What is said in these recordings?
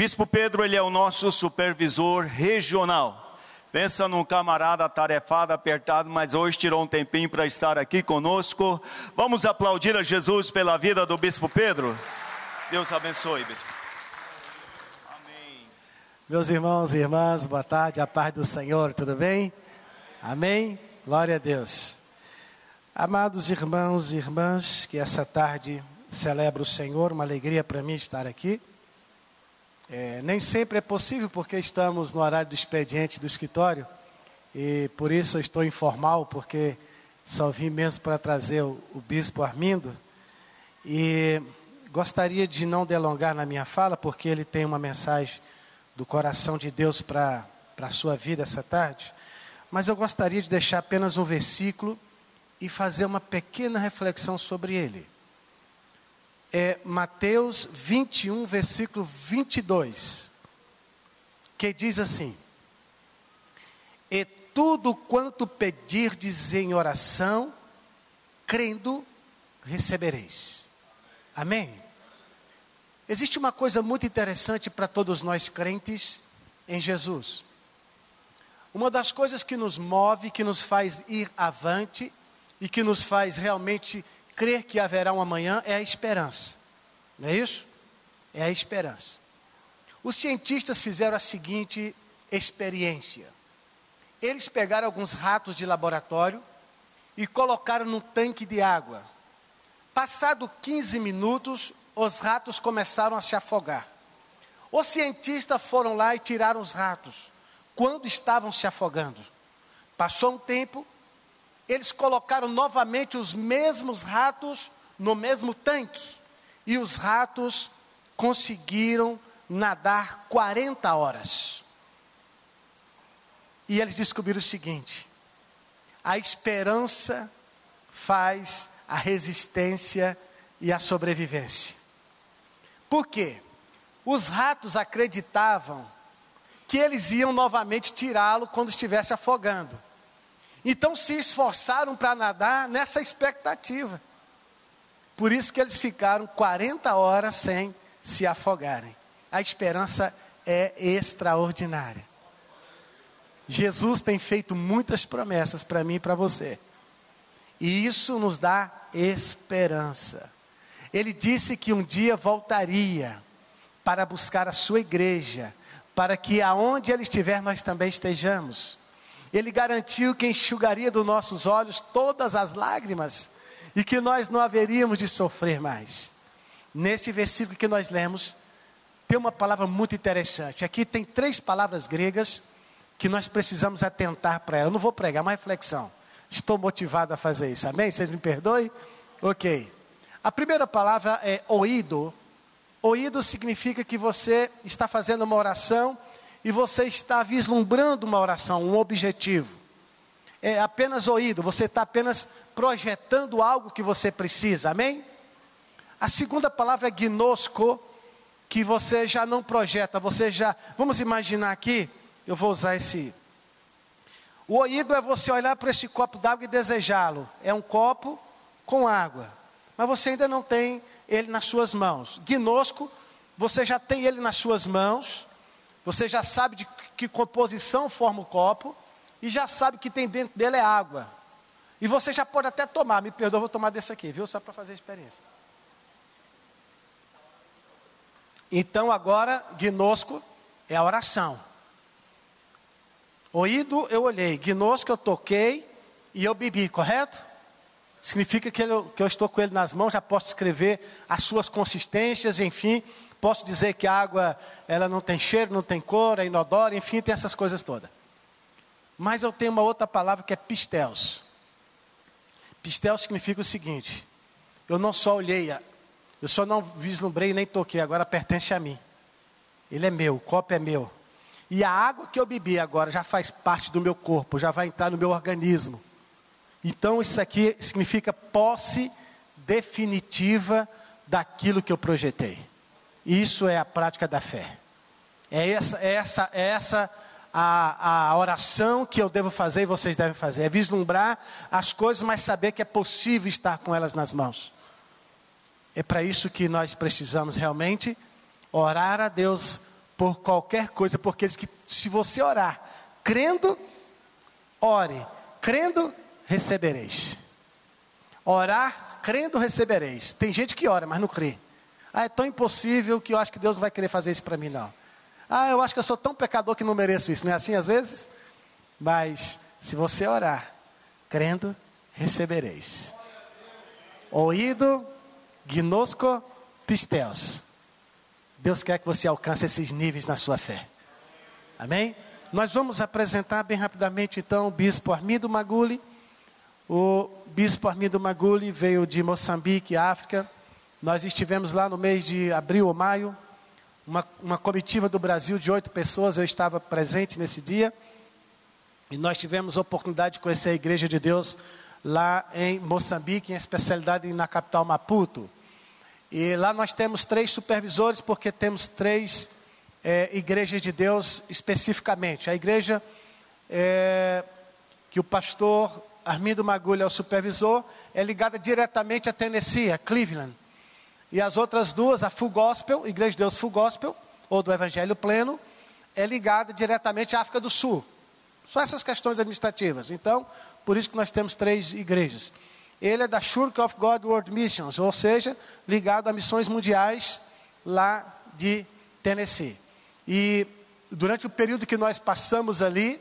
Bispo Pedro, ele é o nosso supervisor regional. Pensa num camarada atarefado, apertado, mas hoje tirou um tempinho para estar aqui conosco. Vamos aplaudir a Jesus pela vida do Bispo Pedro. Deus abençoe, Bispo. Amém. Meus irmãos e irmãs, boa tarde, a paz do Senhor, tudo bem? Amém? Glória a Deus. Amados irmãos e irmãs, que essa tarde celebra o Senhor, uma alegria para mim estar aqui. É, nem sempre é possível porque estamos no horário do expediente do escritório e por isso eu estou informal, porque só vim mesmo para trazer o, o bispo Armindo. E gostaria de não delongar na minha fala, porque ele tem uma mensagem do coração de Deus para a sua vida essa tarde. Mas eu gostaria de deixar apenas um versículo e fazer uma pequena reflexão sobre ele é Mateus 21, versículo 22, que diz assim: E tudo quanto pedirdes em oração, crendo, recebereis. Amém? Existe uma coisa muito interessante para todos nós crentes em Jesus. Uma das coisas que nos move, que nos faz ir avante e que nos faz realmente crer que haverá um amanhã é a esperança. Não é isso? É a esperança. Os cientistas fizeram a seguinte experiência. Eles pegaram alguns ratos de laboratório e colocaram no tanque de água. Passado 15 minutos, os ratos começaram a se afogar. Os cientistas foram lá e tiraram os ratos quando estavam se afogando. Passou um tempo, eles colocaram novamente os mesmos ratos no mesmo tanque. E os ratos conseguiram nadar 40 horas. E eles descobriram o seguinte: a esperança faz a resistência e a sobrevivência. Por quê? Os ratos acreditavam que eles iam novamente tirá-lo quando estivesse afogando. Então se esforçaram para nadar nessa expectativa. Por isso que eles ficaram 40 horas sem se afogarem. A esperança é extraordinária. Jesus tem feito muitas promessas para mim e para você. E isso nos dá esperança. Ele disse que um dia voltaria para buscar a sua igreja, para que aonde ele estiver nós também estejamos. Ele garantiu que enxugaria dos nossos olhos todas as lágrimas e que nós não haveríamos de sofrer mais. Neste versículo que nós lemos, tem uma palavra muito interessante. Aqui tem três palavras gregas que nós precisamos atentar para ela. Eu não vou pregar, uma reflexão. Estou motivado a fazer isso. Amém? Vocês me perdoem? Ok. A primeira palavra é oído. Oído significa que você está fazendo uma oração e você está vislumbrando uma oração, um objetivo. É apenas ouído, você está apenas projetando algo que você precisa, amém? A segunda palavra é gnosco, que você já não projeta, você já. Vamos imaginar aqui, eu vou usar esse. O ouído é você olhar para esse copo d'água e desejá-lo. É um copo com água, mas você ainda não tem ele nas suas mãos. Gnosco, você já tem ele nas suas mãos você já sabe de que composição forma o copo e já sabe que tem dentro dele é água. E você já pode até tomar, me perdoa, vou tomar desse aqui, viu? Só para fazer a experiência. Então agora, gnosco é a oração. Ouído eu olhei, gnosco eu toquei e eu bebi, correto? Significa que eu, que eu estou com ele nas mãos, já posso escrever as suas consistências, enfim, Posso dizer que a água ela não tem cheiro, não tem cor, é inodora, enfim, tem essas coisas todas. Mas eu tenho uma outra palavra que é pistéus. Pistéus significa o seguinte: eu não só olhei, eu só não vislumbrei nem toquei, agora pertence a mim. Ele é meu, o copo é meu. E a água que eu bebi agora já faz parte do meu corpo, já vai entrar no meu organismo. Então isso aqui significa posse definitiva daquilo que eu projetei. Isso é a prática da fé. É essa, é essa, é essa a, a oração que eu devo fazer e vocês devem fazer. É vislumbrar as coisas, mas saber que é possível estar com elas nas mãos. É para isso que nós precisamos realmente orar a Deus por qualquer coisa, porque diz que se você orar, crendo, ore, crendo, recebereis. Orar, crendo, recebereis. Tem gente que ora, mas não crê. Ah, é tão impossível que eu acho que Deus não vai querer fazer isso para mim, não. Ah, eu acho que eu sou tão pecador que não mereço isso. Não é assim às vezes? Mas se você orar, crendo, recebereis. Ouído, gnosco, pisteus. Deus quer que você alcance esses níveis na sua fé. Amém? Nós vamos apresentar bem rapidamente então o bispo Armindo Maguli. O bispo Armindo Maguli veio de Moçambique, África. Nós estivemos lá no mês de abril ou maio uma, uma comitiva do Brasil de oito pessoas, eu estava presente nesse dia, e nós tivemos a oportunidade de conhecer a Igreja de Deus lá em Moçambique, em especialidade na capital Maputo. E lá nós temos três supervisores, porque temos três é, igrejas de Deus especificamente. A igreja é, que o pastor Armindo Magulha é o supervisor, é ligada diretamente a Tennessee, a Cleveland. E as outras duas, a Full Gospel, Igreja de Deus Full Gospel, ou do Evangelho Pleno, é ligada diretamente à África do Sul. Só essas questões administrativas. Então, por isso que nós temos três igrejas. Ele é da Church of God World Missions, ou seja, ligado a missões mundiais lá de Tennessee. E durante o período que nós passamos ali,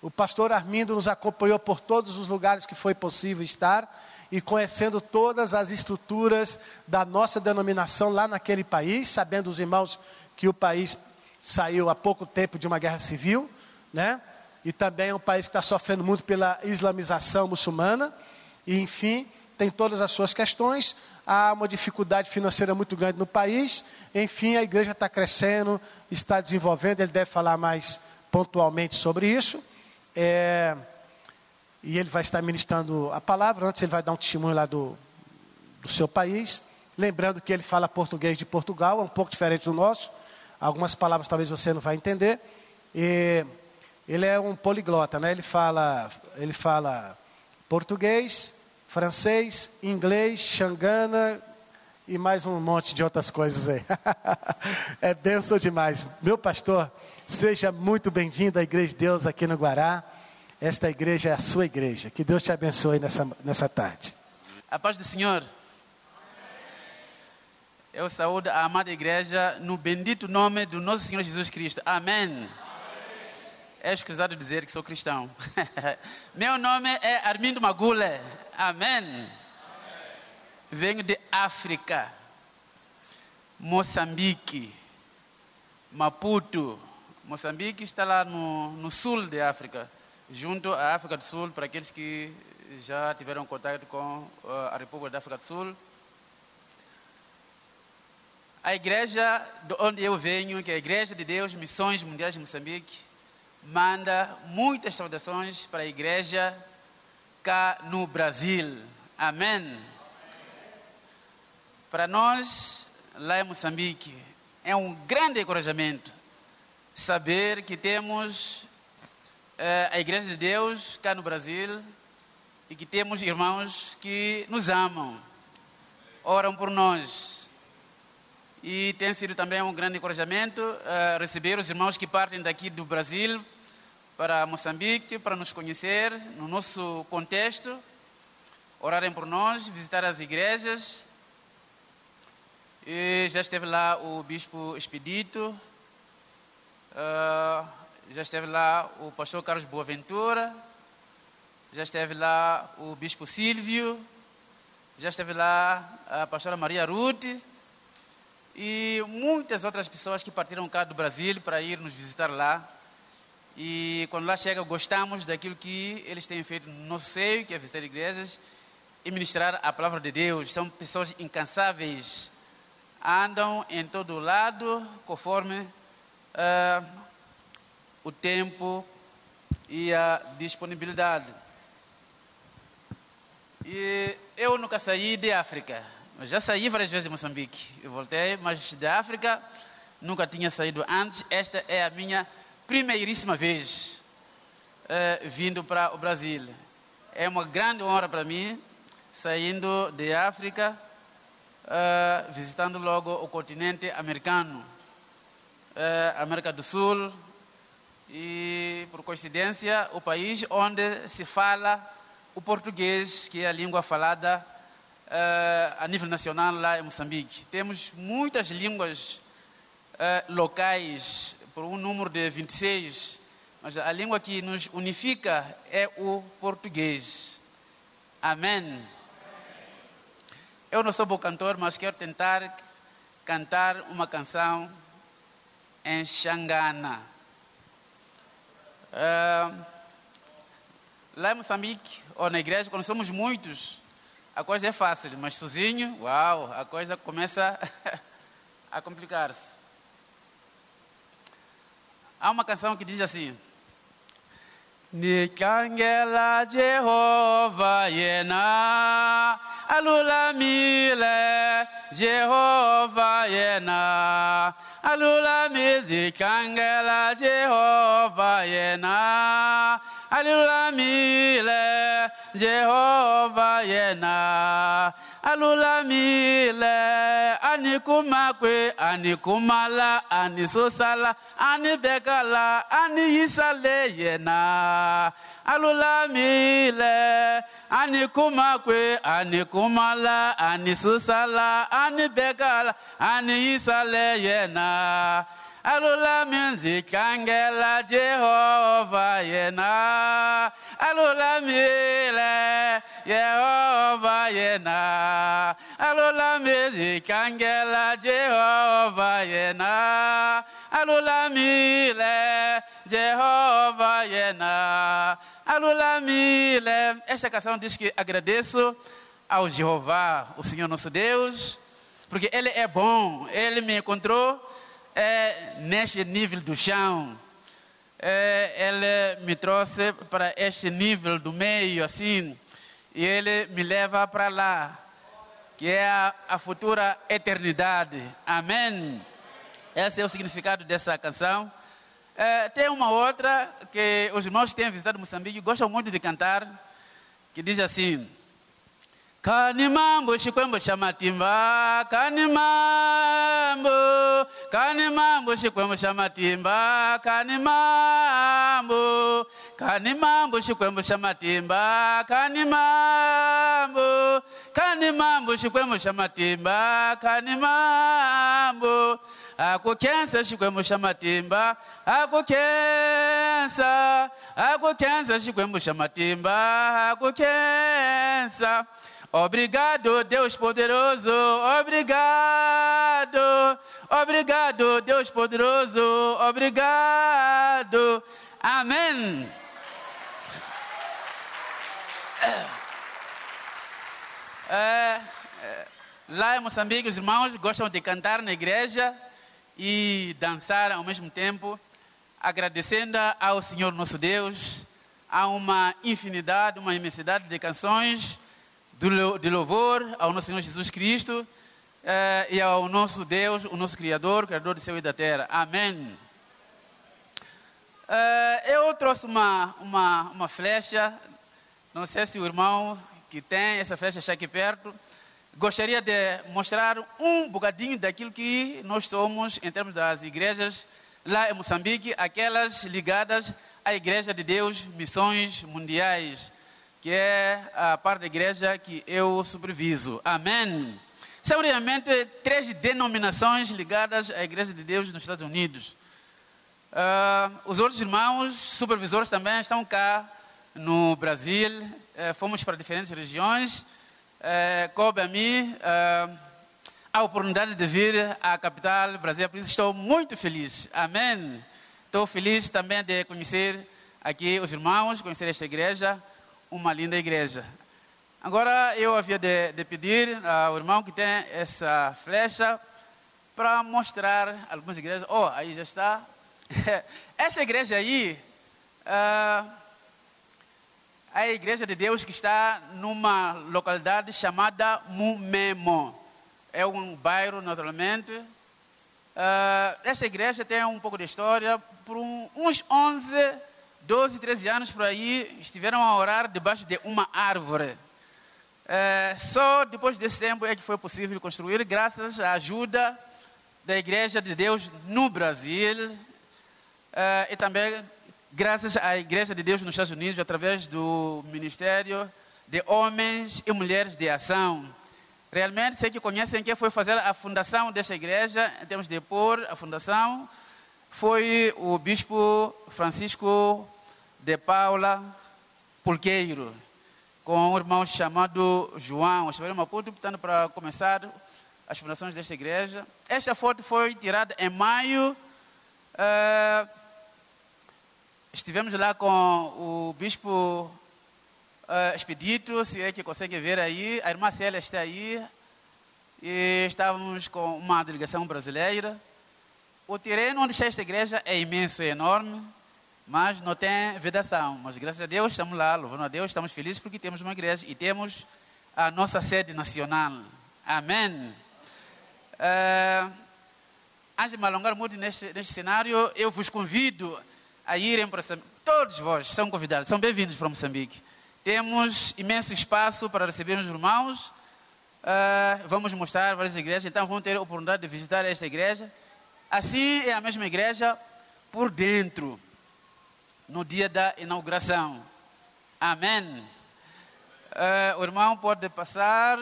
o pastor Armindo nos acompanhou por todos os lugares que foi possível estar e conhecendo todas as estruturas da nossa denominação lá naquele país, sabendo os irmãos que o país saiu há pouco tempo de uma guerra civil, né? E também é um país que está sofrendo muito pela islamização muçulmana, e enfim, tem todas as suas questões. Há uma dificuldade financeira muito grande no país. Enfim, a igreja está crescendo, está desenvolvendo. Ele deve falar mais pontualmente sobre isso. É, e ele vai estar ministrando a palavra. Antes, ele vai dar um testemunho lá do, do seu país. Lembrando que ele fala português de Portugal, é um pouco diferente do nosso. Algumas palavras talvez você não vai entender. E ele é um poliglota, né? Ele fala, ele fala português, francês, inglês, xangana e mais um monte de outras coisas aí. é benção demais. Meu pastor, seja muito bem-vindo à Igreja de Deus aqui no Guará. Esta igreja é a sua igreja. Que Deus te abençoe nessa, nessa tarde. A paz do Senhor. Eu saúdo a amada igreja no bendito nome do nosso Senhor Jesus Cristo. Amém. Amém. É escusado dizer que sou cristão. Meu nome é Armindo Magule. Amém. Amém. Venho de África, Moçambique, Maputo. Moçambique está lá no, no sul de África junto à África do Sul, para aqueles que já tiveram contato com uh, a República da África do Sul. A igreja de onde eu venho, que é a Igreja de Deus Missões Mundiais de Moçambique, manda muitas saudações para a igreja cá no Brasil. Amém. Para nós, lá em Moçambique, é um grande encorajamento saber que temos a Igreja de Deus cá no Brasil e que temos irmãos que nos amam, oram por nós. E tem sido também um grande encorajamento uh, receber os irmãos que partem daqui do Brasil para Moçambique, para nos conhecer no nosso contexto, orarem por nós, visitar as igrejas. E já esteve lá o Bispo Expedito, uh, já esteve lá o pastor Carlos Boaventura, já esteve lá o bispo Silvio, já esteve lá a pastora Maria Ruth e muitas outras pessoas que partiram cá do Brasil para ir nos visitar lá. E quando lá chega, gostamos daquilo que eles têm feito no nosso seio, que é visitar igrejas e ministrar a palavra de Deus. São pessoas incansáveis, andam em todo lado, conforme uh, o tempo e a disponibilidade. E eu nunca saí de África. Eu já saí várias vezes de Moçambique. Eu voltei, mas de África nunca tinha saído antes. Esta é a minha primeiríssima vez eh, vindo para o Brasil. É uma grande honra para mim, saindo de África, eh, visitando logo o continente americano. eh, América do Sul e, por coincidência, o país onde se fala o português, que é a língua falada eh, a nível nacional lá em Moçambique. Temos muitas línguas eh, locais, por um número de 26, mas a língua que nos unifica é o português. Amém. Eu não sou bom cantor, mas quero tentar cantar uma canção em Xangana. Eh, lá em Moçambique, ou na igreja, quando somos muitos, a coisa é fácil, mas sozinho, uau, a coisa começa a complicar-se. Há uma canção que diz assim: Nikangela Jehovah yena alula mile Jehovah yena alula mizikangela Jehovah yena. Alula mile Jehovah yena. Alulamile anikumakwe anikumala anisosala anibekala aniyisale yena alulamile anyị kụmakwe anyị kụmala anyị susala anyị begala anyị isala ya na alụla m nzikangela jehova ya na alụla m ile yehova ya na alụla m ezikangela jehova ya na alụla jehova ya mile esta canção diz que agradeço ao Jeová, o Senhor nosso Deus, porque Ele é bom, Ele me encontrou é, neste nível do chão. É, ele me trouxe para este nível do meio, assim, e ele me leva para lá, que é a, a futura eternidade. Amém. Esse é o significado dessa canção. É, tem uma outra que os irmãos que têm visitado Moçambique gostam muito de cantar, que diz assim: Kanimambo shikwembo cha matimba kanimambo kanimambo shikwembo cha matimba kanimambo kanimambo shikwembo cha matimba kanimambo kanimambo shikwembo cha matimba kanimambo akukhensa xikwembu xa matimba akukhensa akukhensa xikwembu xa matimba akukhensa Obrigado, Deus poderoso. Obrigado. Obrigado, Deus poderoso. Obrigado. Amém. É, é, lá em Moçambique, os irmãos gostam de cantar na igreja e dançar ao mesmo tempo, agradecendo ao Senhor nosso Deus. Há uma infinidade, uma imensidade de canções de louvor ao nosso Senhor Jesus Cristo eh, e ao nosso Deus, o nosso Criador, Criador do céu e da terra. Amém. Eh, eu trouxe uma, uma, uma flecha, não sei se o irmão que tem essa flecha está aqui perto, gostaria de mostrar um bocadinho daquilo que nós somos em termos das igrejas lá em Moçambique, aquelas ligadas à Igreja de Deus, Missões Mundiais que é a parte da igreja que eu superviso. Amém. São realmente três denominações ligadas à Igreja de Deus nos Estados Unidos. Uh, os outros irmãos, supervisores também, estão cá no Brasil. Uh, fomos para diferentes regiões. Uh, coube a mim a oportunidade de vir à capital Brasil, por isso estou muito feliz. Amém. Estou feliz também de conhecer aqui os irmãos, conhecer esta igreja uma linda igreja. Agora eu havia de, de pedir ao irmão que tem essa flecha para mostrar algumas igrejas. Oh, aí já está. essa igreja aí uh, a igreja de Deus que está numa localidade chamada Mumemo. É um bairro, naturalmente. Uh, essa igreja tem um pouco de história. Por um, uns 11 12, 13 anos por aí, estiveram a orar debaixo de uma árvore. É, só depois desse tempo é que foi possível construir, graças à ajuda da Igreja de Deus no Brasil eh, e também graças à Igreja de Deus nos Estados Unidos através do Ministério de Homens e Mulheres de Ação. Realmente, sei que conhecem quem foi fazer a fundação desta igreja, em termos de pôr a fundação, foi o bispo Francisco de Paula Pulqueiro, com um irmão chamado João. Estiveram em Maputo, portanto, para começar as fundações desta igreja. Esta foto foi tirada em maio. Uh, estivemos lá com o bispo uh, Expedito, se é que consegue ver aí. A irmã Célia está aí. E estávamos com uma delegação brasileira. O terreno onde está esta igreja é imenso, é enorme mas não tem vedação. Mas graças a Deus estamos lá, louvando a Deus, estamos felizes porque temos uma igreja e temos a nossa sede nacional. Amém. Uh, antes de me alongar muito neste, neste cenário, eu vos convido a irem para Moçambique. Todos vós são convidados, são bem-vindos para Moçambique. Temos imenso espaço para receber os irmãos. Uh, vamos mostrar várias igrejas, então vão ter a oportunidade de visitar esta igreja. Assim é a mesma igreja por dentro no dia da inauguração. Amém. Uh, o irmão pode passar.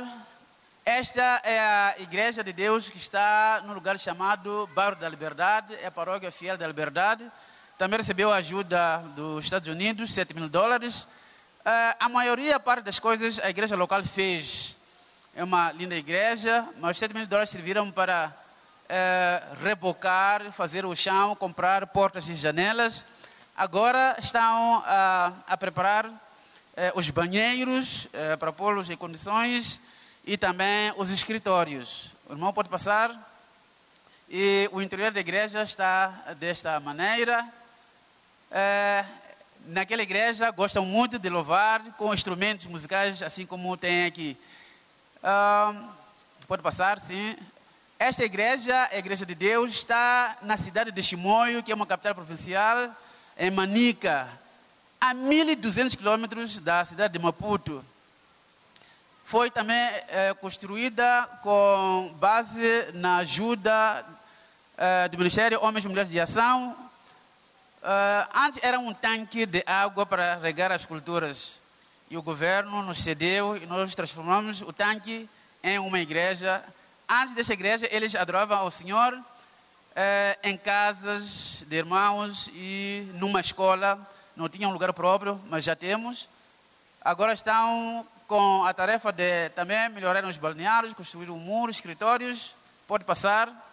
Esta é a igreja de Deus que está no lugar chamado Bairro da Liberdade, é a paróquia fiel da Liberdade. Também recebeu ajuda dos Estados Unidos, 7 mil dólares. Uh, a maioria, parte das coisas, a igreja local fez. É uma linda igreja, mas 7 mil dólares serviram para uh, rebocar, fazer o chão, comprar portas e janelas. Agora estão a, a preparar os banheiros para pô-los em condições e também os escritórios. O irmão pode passar. E o interior da igreja está desta maneira. Eh, naquela igreja gostam muito de louvar com instrumentos musicais, assim como tem aqui. pode passar, sim. Esta igreja, a Igreja de Deus, está na cidade de Chimoio, que é uma capital provincial em Manica, a 1.200 quilômetros da cidade de Maputo. Foi também é, construída com base na ajuda é, do Ministério Homens e Mulheres de Ação. É, antes era um tanque de água para regar as culturas. E o governo nos cedeu e nós transformamos o tanque em uma igreja. Antes dessa igreja, eles adoravam ao Senhor eh, em casas de irmãos e numa escola. Não tinha um lugar próprio, mas já temos. Agora estão com a tarefa de também melhorar os balneários, construir um muro, escritórios. Pode passar.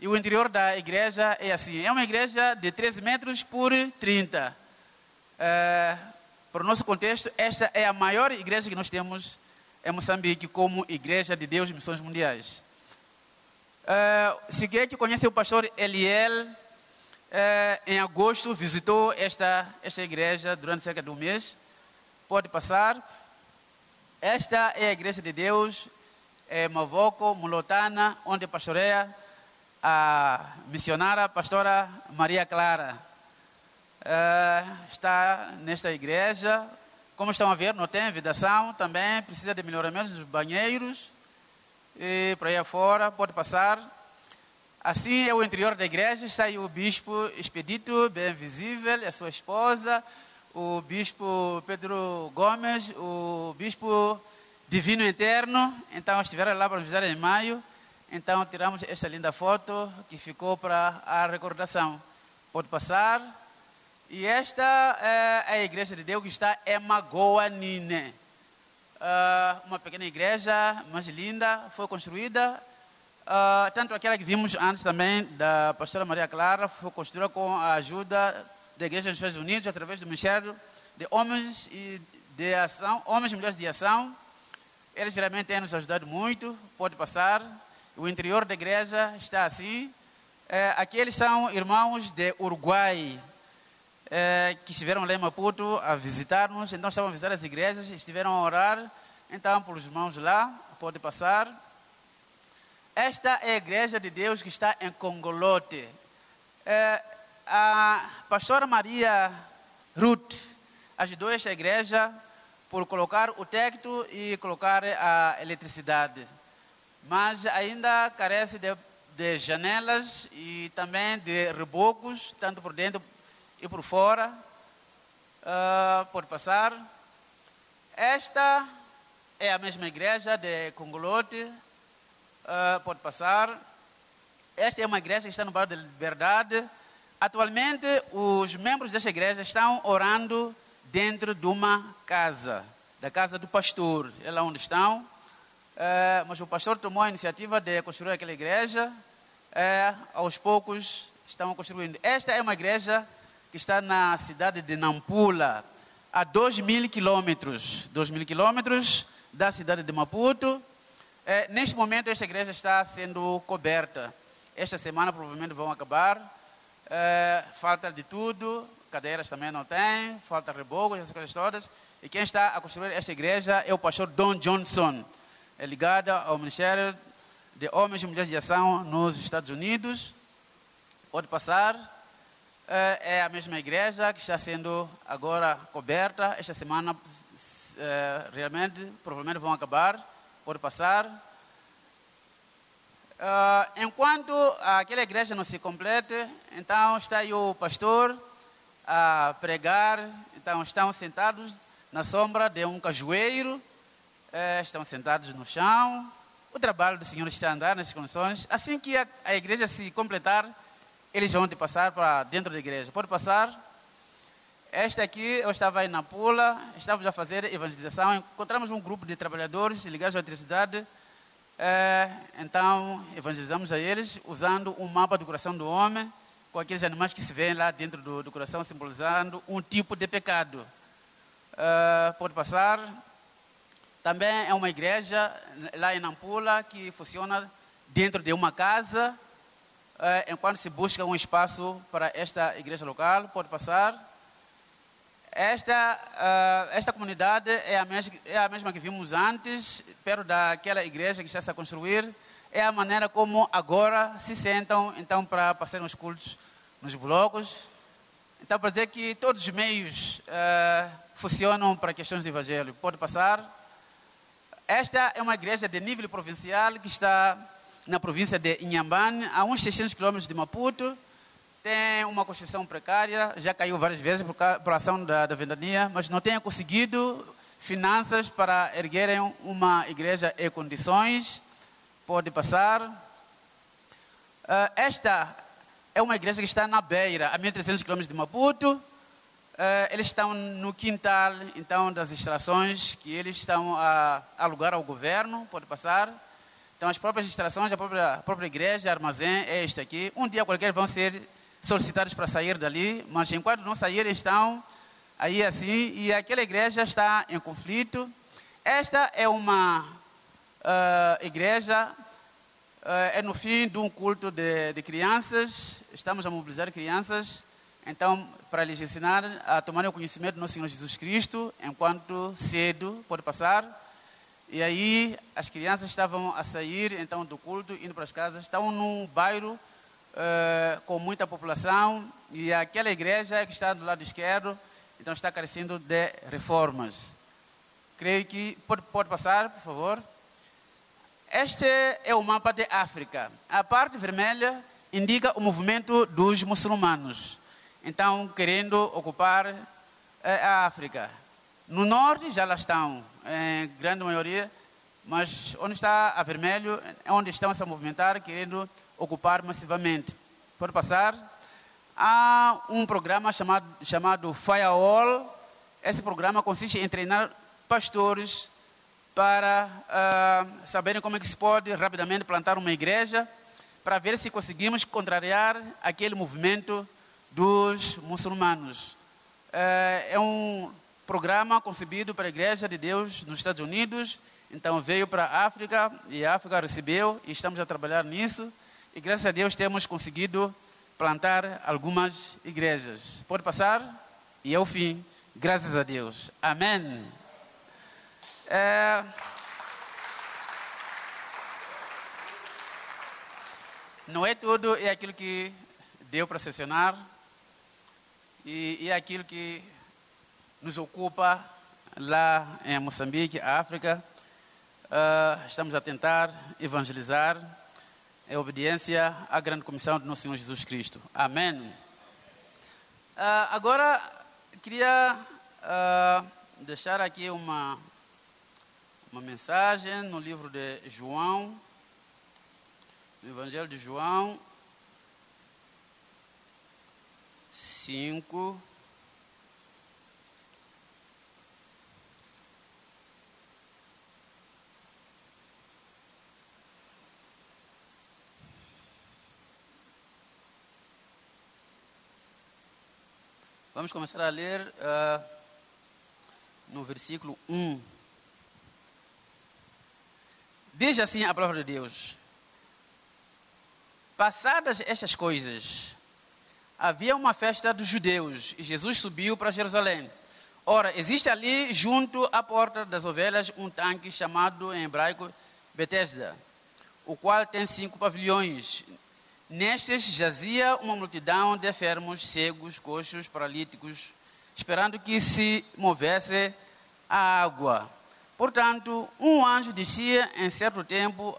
E o interior da igreja é assim: é uma igreja de 13 metros por 30. É, para o nosso contexto, esta é a maior igreja que nós temos em Moçambique como Igreja de Deus Missões Mundiais. Se quer que conhece o pastor Eliel, uh, em agosto visitou esta, esta igreja durante cerca de um mês. Pode passar. Esta é a igreja de Deus, é Mavoco, Mulotana, onde pastoreia a missionária pastora Maria Clara. Uh, está nesta igreja. Como estão a ver, não tem vedação, também precisa de melhoramento dos banheiros e por aí afora, pode passar. Assim é o interior da igreja, está aí o bispo Expedito, bem visível, a sua esposa, o bispo Pedro Gomes, o bispo Divino Eterno. Então estiveram lá para nos visitar em maio. Então tiramos esta linda foto que ficou para a recordação. Pode passar. E esta é a igreja de Deus que está em Magoanine uh, uma pequena igreja, mas linda, foi construída. Uh, tanto aquela que vimos antes também, da pastora Maria Clara, foi construída com a ajuda da Igreja dos Estados Unidos, através do Ministério de Homens e de Ação, Homens e Mulheres de Ação. Eles realmente têm nos ajudado muito, pode passar. O interior da igreja está assim. É, aqueles são irmãos de Uruguai, é, que estiveram lá em Maputo a visitar-nos, então estavam a visitar as igrejas, estiveram a orar, então pelos irmãos lá, pode passar. Esta é a igreja de Deus que está em Congolote. É, a pastora Maria Ruth ajudou esta igreja por colocar o teto e colocar a eletricidade. Mas ainda carece de de janelas e também de rebocos, tanto por dentro e por fora. Uh, pode passar. Esta é a mesma igreja de Congolote. Uh, pode passar. Esta é uma igreja que está no bairro da Liberdade. Atualmente, os membros desta igreja estão orando dentro de uma casa, da casa do pastor. É lá onde estão. É, mas o pastor tomou a iniciativa de construir aquela igreja. É, aos poucos estão construindo. Esta é uma igreja que está na cidade de Nampula, a 2 mil quilômetros. 2 mil quilômetros da cidade de Maputo. É, neste momento, esta igreja está sendo coberta. Esta semana provavelmente vão acabar. É, falta de tudo, cadeiras também não tem, falta rebocos, essas coisas todas. E quem está a construir esta igreja é o pastor Don Johnson é ligada ao Ministério de Homens e Mulheres de Ação nos Estados Unidos. Pode passar. É, é a mesma igreja que está sendo agora coberta. Esta semana, é, realmente, provavelmente vão acabar. Pode passar. É, enquanto aquela igreja não se complete, então está aí o pastor a pregar. Então estão sentados na sombra de um cajueiro é, estão sentados no chão. O trabalho do Senhor está a andar nessas condições. Assim que a, a igreja se completar, eles vão te passar para dentro da igreja. Pode passar. Esta aqui, eu estava aí na Pula, estávamos a fazer evangelização. Encontramos um grupo de trabalhadores ligados à eletricidade. É, então, evangelizamos a eles usando um mapa do coração do homem, com aqueles animais que se vêem lá dentro do, do coração, simbolizando um tipo de pecado. É, pode passar. Também é uma igreja lá em Nampula que funciona dentro de uma casa, eh, enquanto se busca um espaço para esta igreja local. Pode passar. Esta, uh, esta comunidade é a, mesma, é a mesma que vimos antes, perto daquela igreja que está -se a construir. É a maneira como agora se sentam então para passar os cultos nos blocos. Então, para dizer que todos os meios uh, funcionam para questões de evangelho. Pode passar. Esta é uma igreja de nível provincial que está na província de Inhambane, a uns 600 quilômetros de Maputo. Tem uma construção precária, já caiu várias vezes por, por ação da, da vendania, mas não tem conseguido finanças para erguerem uma igreja em condições. Pode passar. Uh, esta é uma igreja que está na beira, a 1.300 quilômetros de Maputo. Uh, eles estão no quintal, então, das instalações que eles estão a, alugar ao governo, pode passar. Então, as próprias instalações, a própria, a própria igreja, armazém, é este aqui. Um dia qualquer vão ser solicitados para sair dali, mas enquanto não saírem, estão aí assim, e aquela igreja está em conflito. Esta é uma uh, igreja, uh, é no fim de um culto de, de crianças, estamos a mobilizar crianças então, para lhes ensinar a tomarem o conhecimento do nosso Senhor Jesus Cristo, enquanto cedo pode passar. E aí as crianças estavam a sair então do culto, indo para as casas, estavam num bairro uh, com muita população e aquela igreja que está do lado esquerdo, então está carecendo de reformas. Creio que pode, pode passar, por favor. Este é o mapa de África. A parte vermelha indica o movimento dos muçulmanos então querendo ocupar eh, a África. No norte já lá estão, em grande maioria, mas onde está a vermelho é onde estão a se movimentar, querendo ocupar massivamente. Pode passar. Há um programa chamado, chamado Firewall. Esse programa consiste em treinar pastores para uh, saberem como é que se pode rapidamente plantar uma igreja, para ver se conseguimos contrariar aquele movimento dos muçulmanos. É, é um programa concebido para a Igreja de Deus nos Estados Unidos. Então veio para a África e a África recebeu e estamos a trabalhar nisso. E graças a Deus temos conseguido plantar algumas igrejas. Pode passar? E é o fim. Graças a Deus. Amém. É... Não é tudo, é aquilo que deu para sessionar. E, é aquilo que nos ocupa lá em Moçambique, África. Uh, estamos a tentar evangelizar. em obediência à grande comissão do nosso Senhor Jesus Cristo. Amém. Ah, agora, queria ah, deixar aqui uma, uma mensagem no livro de João, no Evangelho de João 5. Vamos começar a ler uh, no versículo 1. Diz assim a palavra de Deus: Passadas estas coisas, havia uma festa dos judeus e Jesus subiu para Jerusalém. Ora, existe ali, junto à porta das ovelhas, um tanque chamado em hebraico Betesda, o qual tem cinco pavilhões. Nestes jazia uma multidão de enfermos, cegos, coxos, paralíticos, esperando que se movesse a água. Portanto, um anjo descia em certo tempo,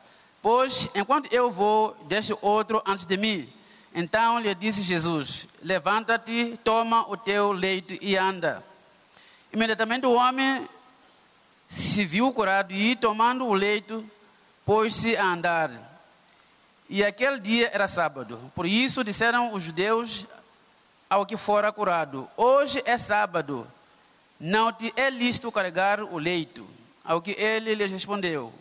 Pois, enquanto eu vou, deixe outro antes de mim. Então lhe disse Jesus: Levanta-te, toma o teu leito e anda. Imediatamente o homem se viu curado e, tomando o leito, pôs-se a andar. E aquele dia era sábado. Por isso disseram os judeus ao que fora curado: Hoje é sábado, não te é lícito carregar o leito. Ao que ele lhes respondeu: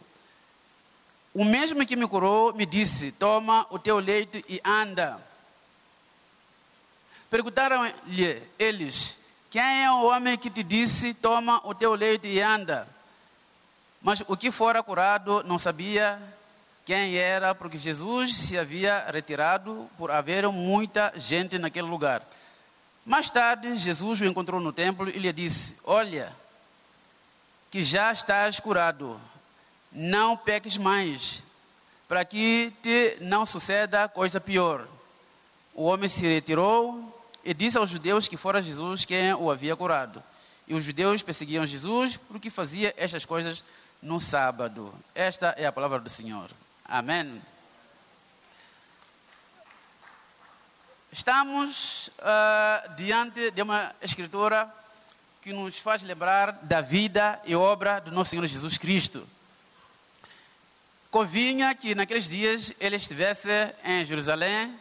O mesmo que me curou me disse: Toma o teu leito e anda. Perguntaram-lhe eles: Quem é o homem que te disse: Toma o teu leito e anda? Mas o que fora curado não sabia quem era, porque Jesus se havia retirado por haver muita gente naquele lugar. Mais tarde, Jesus o encontrou no templo e lhe disse: Olha, que já estás curado, não peques mais, para que te não suceda coisa pior. O homem se retirou e disse aos judeus que fora Jesus quem o havia curado. E os judeus perseguiam Jesus porque fazia estas coisas no sábado. Esta é a palavra do Senhor. Amém. Estamos uh, diante de uma escritura que nos faz lembrar da vida e obra do nosso Senhor Jesus Cristo. Convinha que naqueles dias ele estivesse em Jerusalém,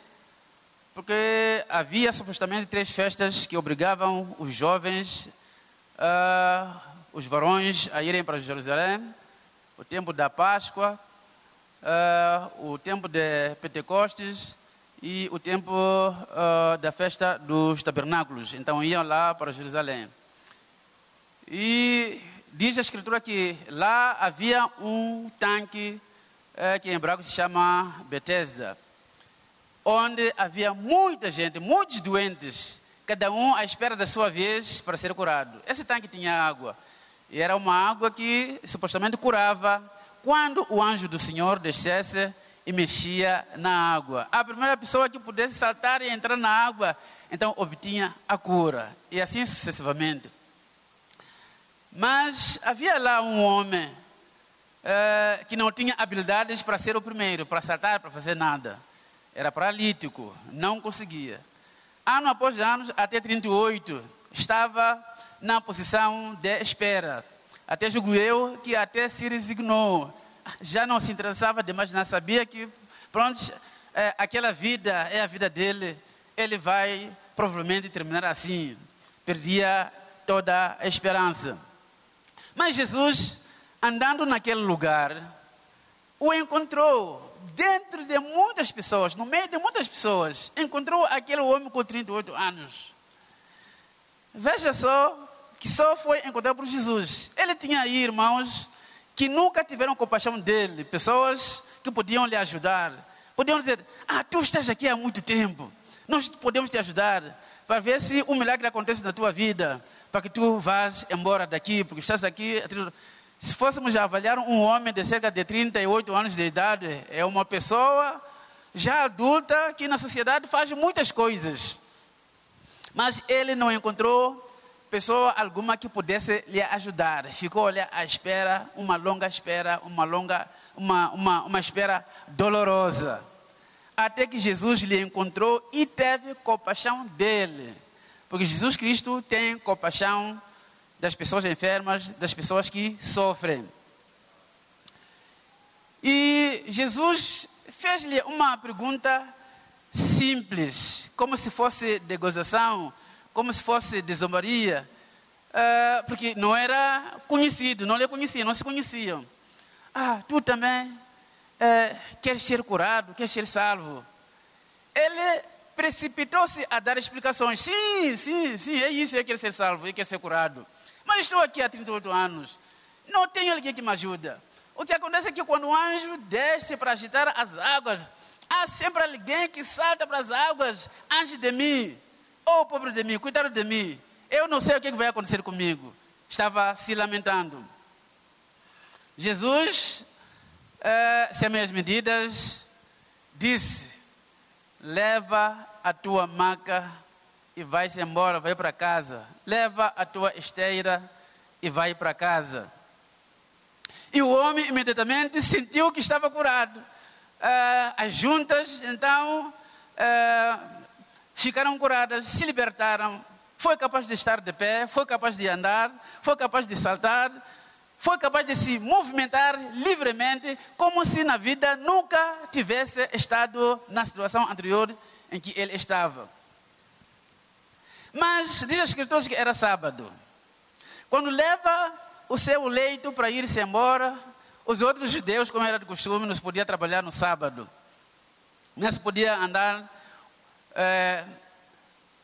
porque havia supostamente três festas que obrigavam os jovens uh, os varões a irem para Jerusalém, o tempo da Páscoa, uh, o tempo de Pentecostes e o tempo uh, da festa dos tabernáculos. Então iam lá para Jerusalém. E diz a Escritura que lá havia um tanque uh, que em hebraico se chama Bethesda, onde havia muita gente, muitos doentes, cada um à espera da sua vez para ser curado. Esse tanque tinha água. E era uma água que supostamente curava quando o anjo do Senhor descesse e mexia na água. A primeira pessoa que pudesse saltar e entrar na água, então obtinha a cura. E assim sucessivamente. Mas havia lá um homem eh, que não tinha habilidades para ser o primeiro, para saltar, para fazer nada. Era paralítico, não conseguia. Ano após ano, até 38, estava na posição de espera. Até julgo eu que até se resignou. Já não se interessava demais, não sabia que, pronto, é, aquela vida é a vida dele. Ele vai provavelmente terminar assim. Perdia toda a esperança. Mas Jesus, andando naquele lugar, o encontrou dentro de muitas pessoas, no meio de muitas pessoas. Encontrou aquele homem com 38 anos. Veja só que só foi encontrado por Jesus. Ele tinha aí irmãos que nunca tiveram compaixão dele, pessoas que podiam lhe ajudar. Podiam dizer: Ah, tu estás aqui há muito tempo, nós podemos te ajudar para ver se um milagre acontece na tua vida, para que tu vás embora daqui, porque estás aqui. Se fôssemos avaliar um homem de cerca de 38 anos de idade, é uma pessoa já adulta que na sociedade faz muitas coisas. Mas ele não encontrou pessoa alguma que pudesse lhe ajudar. Ficou ali à espera, uma longa espera, uma longa, uma, uma, uma espera dolorosa. Até que Jesus lhe encontrou e teve compaixão dele. Porque Jesus Cristo tem compaixão das pessoas enfermas, das pessoas que sofrem. E Jesus fez-lhe uma pergunta simples, como se fosse de gozação, como se fosse de zombaria, uh, porque não era conhecido, não lhe conhecia, não se conheciam. Ah, tu também uh, queres ser curado, queres ser salvo. Ele precipitou-se a dar explicações. Sim, sim, sim, é isso, eu quero ser salvo, eu quero ser curado. Mas estou aqui há 38 anos, não tenho alguém que me ajuda. O que acontece é que quando o anjo desce para agitar as águas, há sempre alguém que salta para as águas antes de mim. Oh, pobre de mim, cuidado de mim. Eu não sei o que vai acontecer comigo. Estava se lamentando. Jesus, eh, sem minhas medidas, disse: Leva a tua maca e vai-se embora, vai para casa. Leva a tua esteira e vai para casa. E o homem imediatamente sentiu que estava curado. Uh, as juntas, então, uh, ficaram curadas, se libertaram. Foi capaz de estar de pé, foi capaz de andar, foi capaz de saltar, foi capaz de se movimentar livremente, como se na vida nunca tivesse estado na situação anterior em que ele estava. Mas diz a Escritura que era sábado. Quando leva o seu leito para ir-se embora. Os outros judeus, como era de costume, não se podia trabalhar no sábado. Não se podia andar é,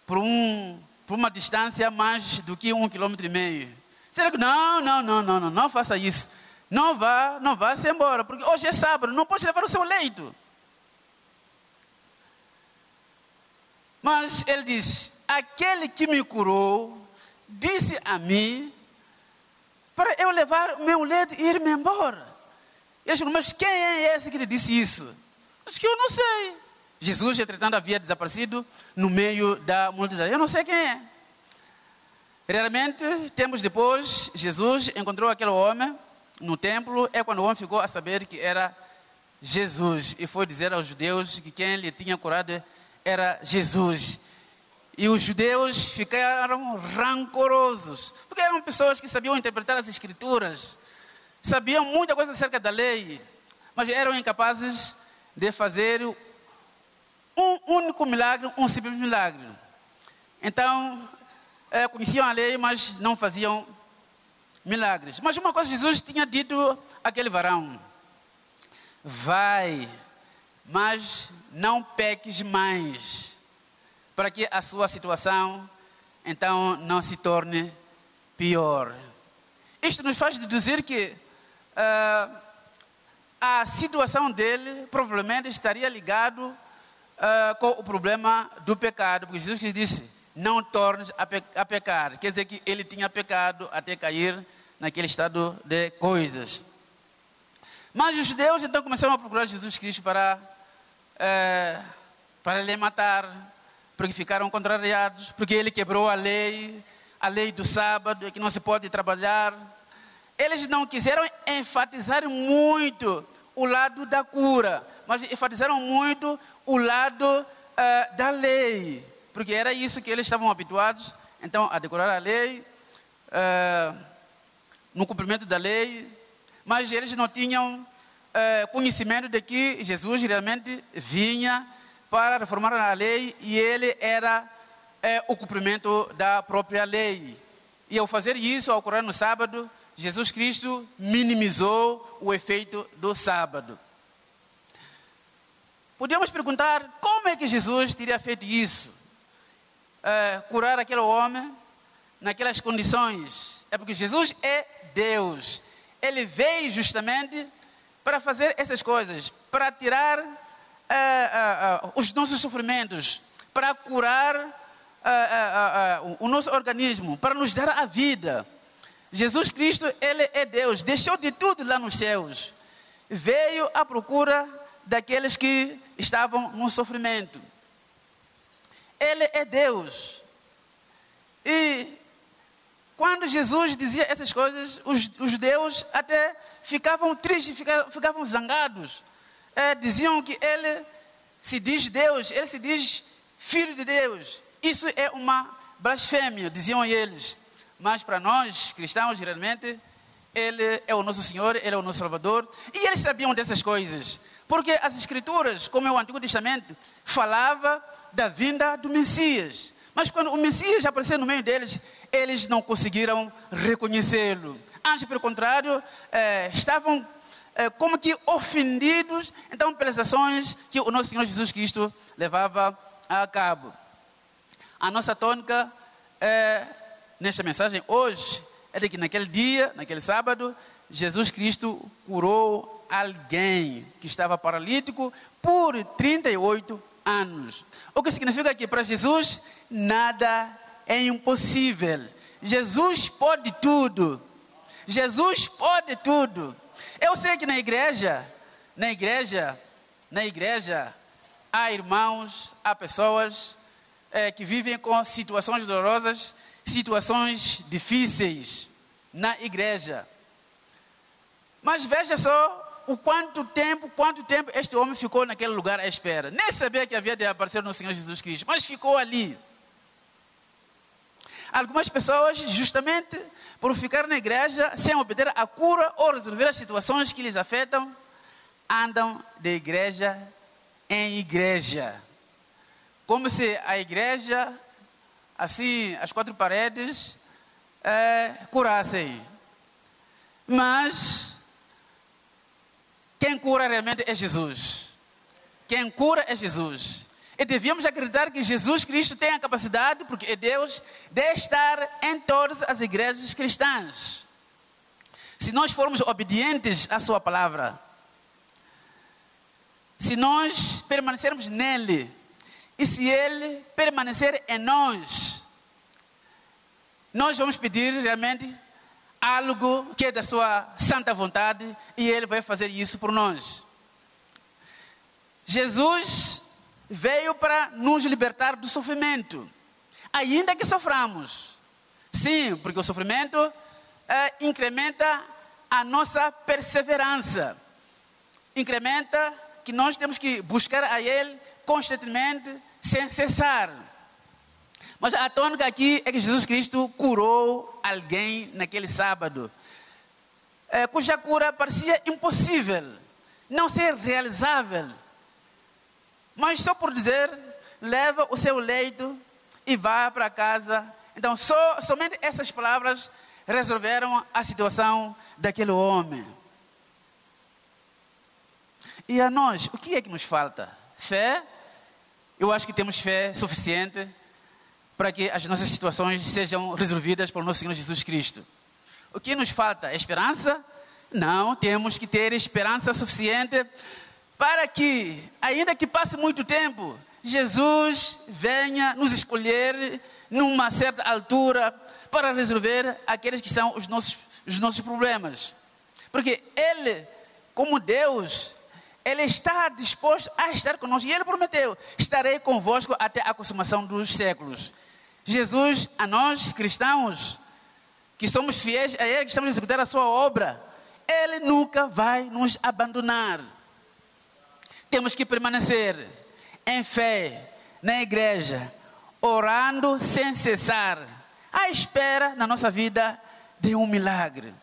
por, um, por uma distância mais do que um quilômetro e meio. Será que não, não, não, não, não, não faça isso. Não vá, não vá se embora, porque hoje é sábado, não pode levar o seu leito. Mas ele diz: aquele que me curou disse a mim para eu levar meu leite e ir-me embora. Eles falam, mas quem é esse que lhe disse isso? Acho que eu não sei. Jesus, entretanto, havia desaparecido no meio da multidão. Eu não sei quem é. Realmente, tempos depois, Jesus encontrou aquele homem no templo. É quando o homem ficou a saber que era Jesus. E foi dizer aos judeus que quem lhe tinha curado era Jesus. E os judeus ficaram rancorosos, porque eram pessoas que sabiam interpretar as escrituras, sabiam muita coisa acerca da lei, mas eram incapazes de fazer um único milagre, um simples milagre. Então, é, conheciam a lei, mas não faziam milagres. Mas uma coisa Jesus tinha dito àquele varão: vai, mas não peques mais para que a sua situação então não se torne pior. Isto nos faz deduzir que uh, a situação dele provavelmente estaria ligado uh, com o problema do pecado, porque Jesus disse: não tornes a, pe a pecar. Quer dizer que ele tinha pecado até cair naquele estado de coisas. Mas os judeus então começaram a procurar Jesus Cristo para, uh, para lhe matar, porque ficaram contrariados, porque ele quebrou a lei, a lei do sábado, que não se pode trabalhar. Eles não quiseram enfatizar muito o lado da cura, mas enfatizaram muito o lado uh, da lei, porque era isso que eles estavam habituados, então, a decorar a lei, uh, no cumprimento da lei, mas eles não tinham uh, conhecimento de que Jesus realmente vinha para reformar a lei e ele era é, o cumprimento da própria lei. E ao fazer isso, ao ocorrer no sábado, Jesus Cristo minimizou o efeito do sábado. Podemos perguntar como é que Jesus teria feito isso? É, curar aquele homem naquelas condições. É porque Jesus é Deus. Ele veio justamente para fazer essas coisas, para tirar eh, eh, os nossos sofrimentos, para curar o nosso organismo, para nos dar a vida. Jesus Cristo, Ele é Deus, deixou de tudo lá nos céus, veio à procura daqueles que estavam no sofrimento. Ele é Deus. E quando Jesus dizia essas coisas, os, os judeus até ficavam tristes, ficavam, ficavam zangados. É, diziam que ele se diz Deus, ele se diz filho de Deus. Isso é uma blasfêmia, diziam eles. Mas para nós, cristãos, realmente, ele é o nosso Senhor, ele é o nosso Salvador. E eles sabiam dessas coisas. Porque as Escrituras, como é o Antigo Testamento, falava da vinda do Messias. Mas quando o Messias apareceu no meio deles, eles não conseguiram reconhecê-lo. Antes, pelo contrário, eh, estavam como que ofendidos, então, pelas ações que o nosso Senhor Jesus Cristo levava a cabo. A nossa tônica é, nesta mensagem hoje é de que naquele dia, naquele sábado, Jesus Cristo curou alguém que estava paralítico por 38 anos. O que significa que para Jesus nada é impossível. Jesus pode tudo. Jesus pode tudo. Eu sei que na igreja, na igreja, na igreja, há irmãos, há pessoas é, que vivem com situações dolorosas, situações difíceis na igreja. Mas veja só o quanto tempo, quanto tempo este homem ficou naquele lugar à espera. Nem sabia que havia de aparecer no Senhor Jesus Cristo, mas ficou ali. Algumas pessoas, justamente por ficar na igreja sem obter a cura ou resolver as situações que lhes afetam, andam de igreja em igreja. Como se a igreja, assim, as quatro paredes, é, curassem. Mas quem cura realmente é Jesus. Quem cura é Jesus. E devíamos acreditar que Jesus Cristo tem a capacidade, porque é Deus, de estar em todas as igrejas cristãs. Se nós formos obedientes à Sua palavra, se nós permanecermos nele, e se ele permanecer em nós, nós vamos pedir realmente algo que é da sua santa vontade e ele vai fazer isso por nós. Jesus veio para nos libertar do sofrimento, ainda que soframos. Sim, porque o sofrimento é, incrementa a nossa perseverança, incrementa que nós temos que buscar a Ele constantemente, sem cessar. Mas a tônica aqui é que Jesus Cristo curou alguém naquele sábado, é, cuja cura parecia impossível, não ser realizável. Mas só por dizer, leva o seu leito e vá para casa. Então, só, somente essas palavras resolveram a situação daquele homem. E a nós, o que é que nos falta? Fé? Eu acho que temos fé suficiente para que as nossas situações sejam resolvidas pelo nosso Senhor Jesus Cristo. O que nos falta? Esperança? Não, temos que ter esperança suficiente para que, ainda que passe muito tempo, Jesus venha nos escolher numa certa altura para resolver aqueles que são os nossos, os nossos problemas. Porque Ele, como Deus, Ele está disposto a estar conosco. E Ele prometeu: estarei convosco até a consumação dos séculos. Jesus, a nós cristãos, que somos fiéis a Ele, que estamos a executar a Sua obra, Ele nunca vai nos abandonar. Temos que permanecer em fé na igreja, orando sem cessar, à espera na nossa vida de um milagre.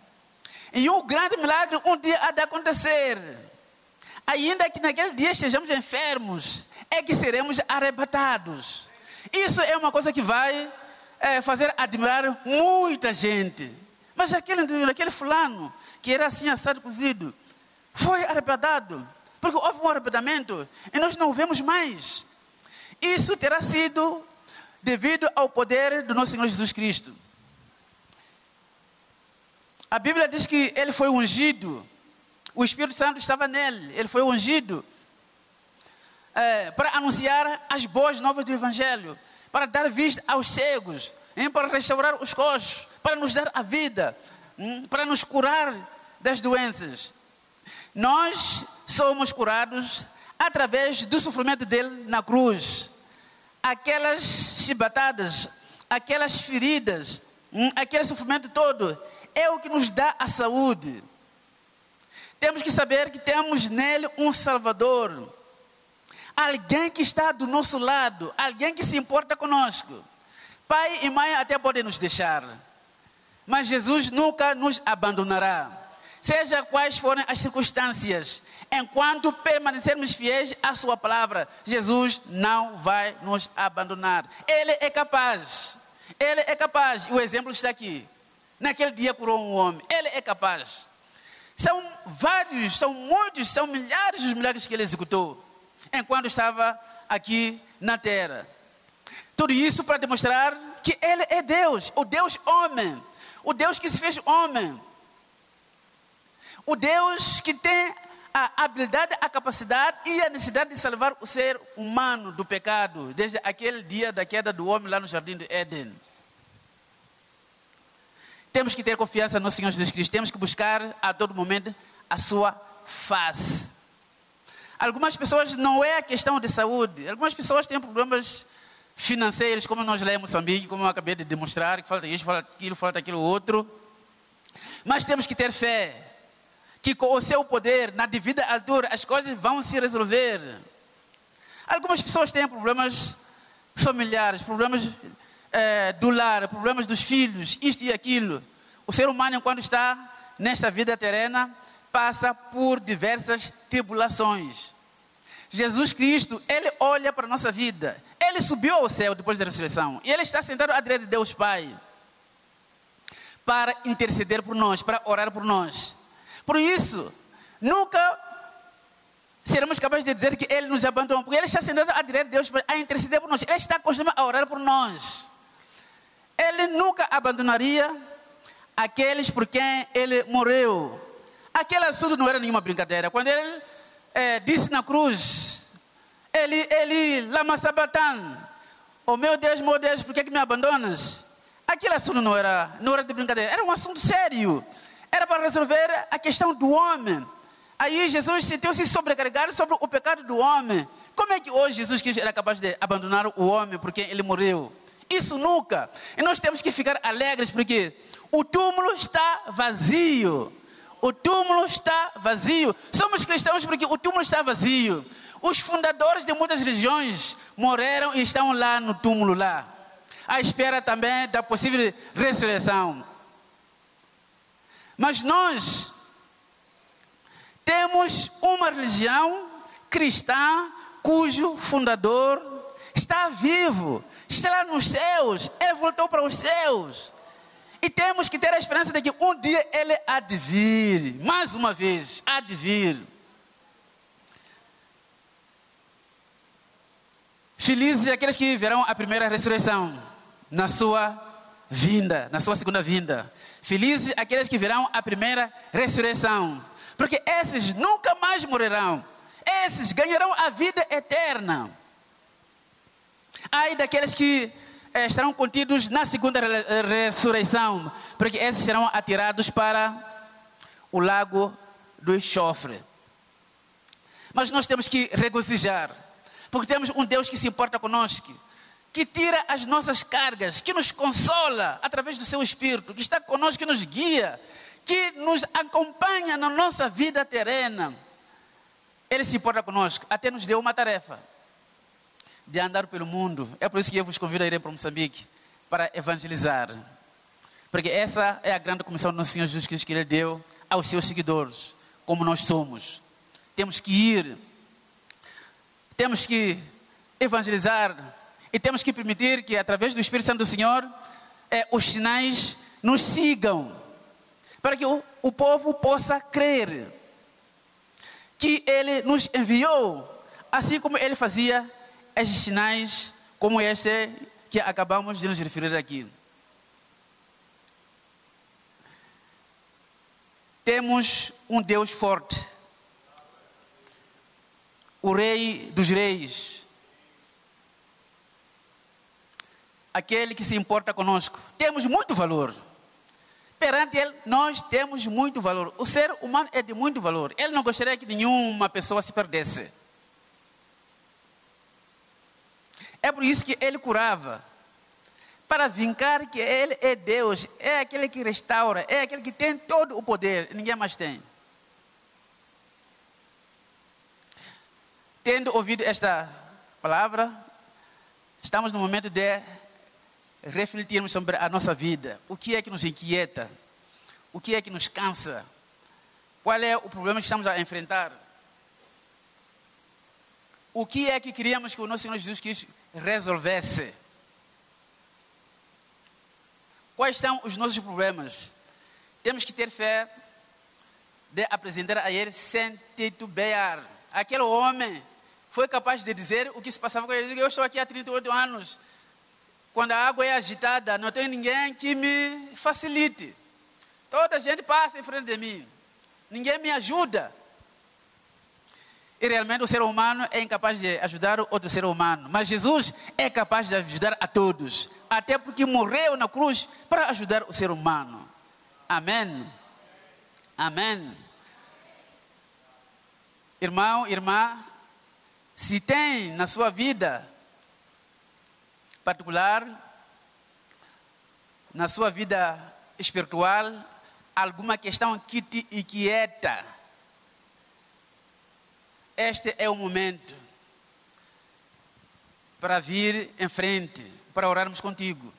E um grande milagre um dia há de acontecer. Ainda que naquele dia estejamos enfermos, é que seremos arrebatados. Isso é uma coisa que vai é, fazer admirar muita gente. Mas aquele, aquele fulano, que era assim assado cozido, foi arrebatado. Porque houve um arrebatamento e nós não o vemos mais. Isso terá sido devido ao poder do nosso Senhor Jesus Cristo. A Bíblia diz que ele foi ungido. O Espírito Santo estava nele. Ele foi ungido. é, para anunciar as boas novas do Evangelho, para dar vista aos cegos, hein, para restaurar os coxos, para nos dar a vida, hein, para nos curar das doenças. Nós somos curados através do sofrimento dele na cruz. Aquelas chibatadas, aquelas feridas, hum, aquele sofrimento todo é o que nos dá a saúde. Temos que saber que temos nele um Salvador, alguém que está do nosso lado, alguém que se importa conosco. Pai e mãe até podem nos deixar, mas Jesus nunca nos abandonará, seja quais forem as circunstâncias, enquanto permanecermos fiéis à Sua palavra, Jesus não vai nos abandonar. Ele é capaz, Ele é capaz, o exemplo está aqui. Naquele dia curou um homem, Ele é capaz. São vários, são muitos, são milhares os milagres que Ele executou enquanto estava aqui na terra. Tudo isso para demonstrar que Ele é Deus, o Deus homem, o Deus que se fez homem, o Deus que tem a habilidade, a capacidade e a necessidade de salvar o ser humano do pecado, desde aquele dia da queda do homem lá no jardim de Éden. Temos que ter confiança no Senhor Jesus Cristo, temos que buscar a todo momento a sua face. Algumas pessoas não é a questão de saúde, algumas pessoas têm problemas financeiros, como nós lemos em Moçambique, como eu acabei de demonstrar, que falta isso, falta aquilo, falta aquilo outro. Mas temos que ter fé, que com o seu poder, na devida altura, as coisas vão se resolver. Algumas pessoas têm problemas familiares, problemas é, do lar, problemas dos filhos, isto e aquilo. O ser humano, enquanto está nesta vida terrena, passa por diversas tribulações. Jesus Cristo, Ele olha para a nossa vida. Ele subiu ao céu depois da ressurreição. E Ele está sentado à direita de Deus Pai. Para interceder por nós, para orar por nós. Por isso, nunca seremos capazes de dizer que Ele nos abandonou. Porque Ele está sentado à direita de Deus a interceder por nós. Ele está constantemente a orar por nós. Ele nunca abandonaria aqueles por quem Ele morreu. Aquele assunto não era nenhuma brincadeira. Quando Ele é, disse na cruz, Ele, Ele, lama sabatan, oh meu Deus, meu Deus, por que, que me abandonas? Aquele assunto não era, não era de brincadeira, era um assunto sério. Era para resolver a questão do homem. Aí Jesus sentiu-se sobrecarregado sobre o pecado do homem. Como é que hoje Jesus Cristo era capaz de abandonar o homem porque ele morreu? Isso nunca. E nós temos que ficar alegres porque o túmulo está vazio. O túmulo está vazio. Somos cristãos porque o túmulo está vazio. Os fundadores de muitas religiões morreram e estão lá no túmulo lá. À espera também da possível ressurreição. Mas nós temos uma religião cristã cujo fundador está vivo, está lá nos céus, ele voltou para os céus. E temos que ter a esperança de que um dia ele há de vir, mais uma vez, há de vir. Felizes aqueles que viverão a primeira ressurreição na sua vinda, na sua segunda vinda. Felizes aqueles que virão a primeira ressurreição, porque esses nunca mais morrerão. Esses ganharão a vida eterna. Ai daqueles que eh, estarão contidos na segunda ressurreição, porque esses serão atirados para o lago do enxofre. Mas nós temos que regozijar, porque temos um Deus que se importa conosco, que tira as nossas cargas, que nos consola através do seu Espírito, que está conosco, que nos guia, que nos acompanha na nossa vida terrena. Ele se importa conosco, até nos deu uma tarefa de andar pelo mundo. É por isso que eu vos convido a irem para Moçambique para evangelizar. Porque essa é a grande comissão do nosso Senhor Jesus Cristo que Ele deu aos seus seguidores, como nós somos. Temos que ir, temos que evangelizar e temos que permitir que, através do Espírito Santo do Senhor, é, os sinais nos sigam, para que o, o povo possa crer que Ele nos enviou, assim como Ele fazia estes sinais, como este que acabamos de nos referir aqui. Temos um Deus forte. o Rei dos Reis, aquele que se importa conosco. Temos muito valor. Perante Ele, nós temos muito valor. O ser humano é de muito valor. Ele não gostaria que nenhuma pessoa se perdesse. É por isso que Ele curava. Para vincar que Ele é Deus, é aquele que restaura, é aquele que tem todo o poder, ninguém mais tem. Tendo ouvido esta palavra, estamos no momento de refletirmos sobre a nossa vida. O que é que nos inquieta? O que é que nos cansa? Qual é o problema que estamos a enfrentar? O que é que queríamos que o nosso Senhor Jesus Cristo resolvesse? Quais são os nossos problemas? Temos que ter fé de apresentar a Ele sem titubear. Aquele homem foi capaz de dizer o que se passava com ele. Eu estou aqui há 38 anos. Quando a água é agitada, não tem ninguém que me facilite. Toda a gente passa em frente de mim. Ninguém me ajuda. E realmente o ser humano é incapaz de ajudar outro ser humano. Mas Jesus é capaz de ajudar a todos. Até porque morreu na cruz para ajudar o ser humano. Amém. Amém. Irmão, irmã, se tem na sua vida particular, na sua vida espiritual, alguma questão que te inquieta, este é o momento para vir em frente, para orarmos contigo.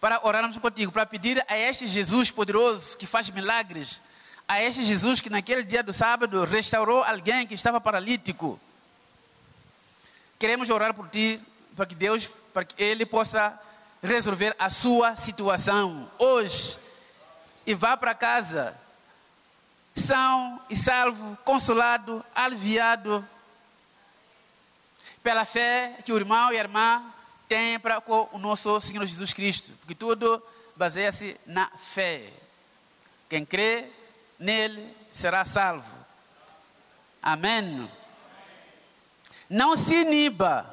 Para orarmos contigo, para pedir a este Jesus poderoso que faz milagres, a este Jesus que naquele dia do sábado restaurou alguém que estava paralítico. Queremos orar por ti, para que Deus, para que Ele possa resolver a sua situação hoje e vá para casa são e salvo, consolado, aliviado pela fé que o irmão e a irmã têm para com o nosso Senhor Jesus Cristo, porque tudo baseia-se na fé. Quem crê nele será salvo. Amém. Não se iniba,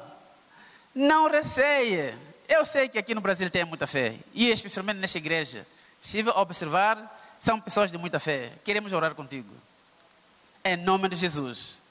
não receie. Eu sei que aqui no Brasil tem muita fé, e especialmente nesta igreja. Estive a observar, são pessoas de muita fé. Queremos orar contigo. Em nome de Jesus.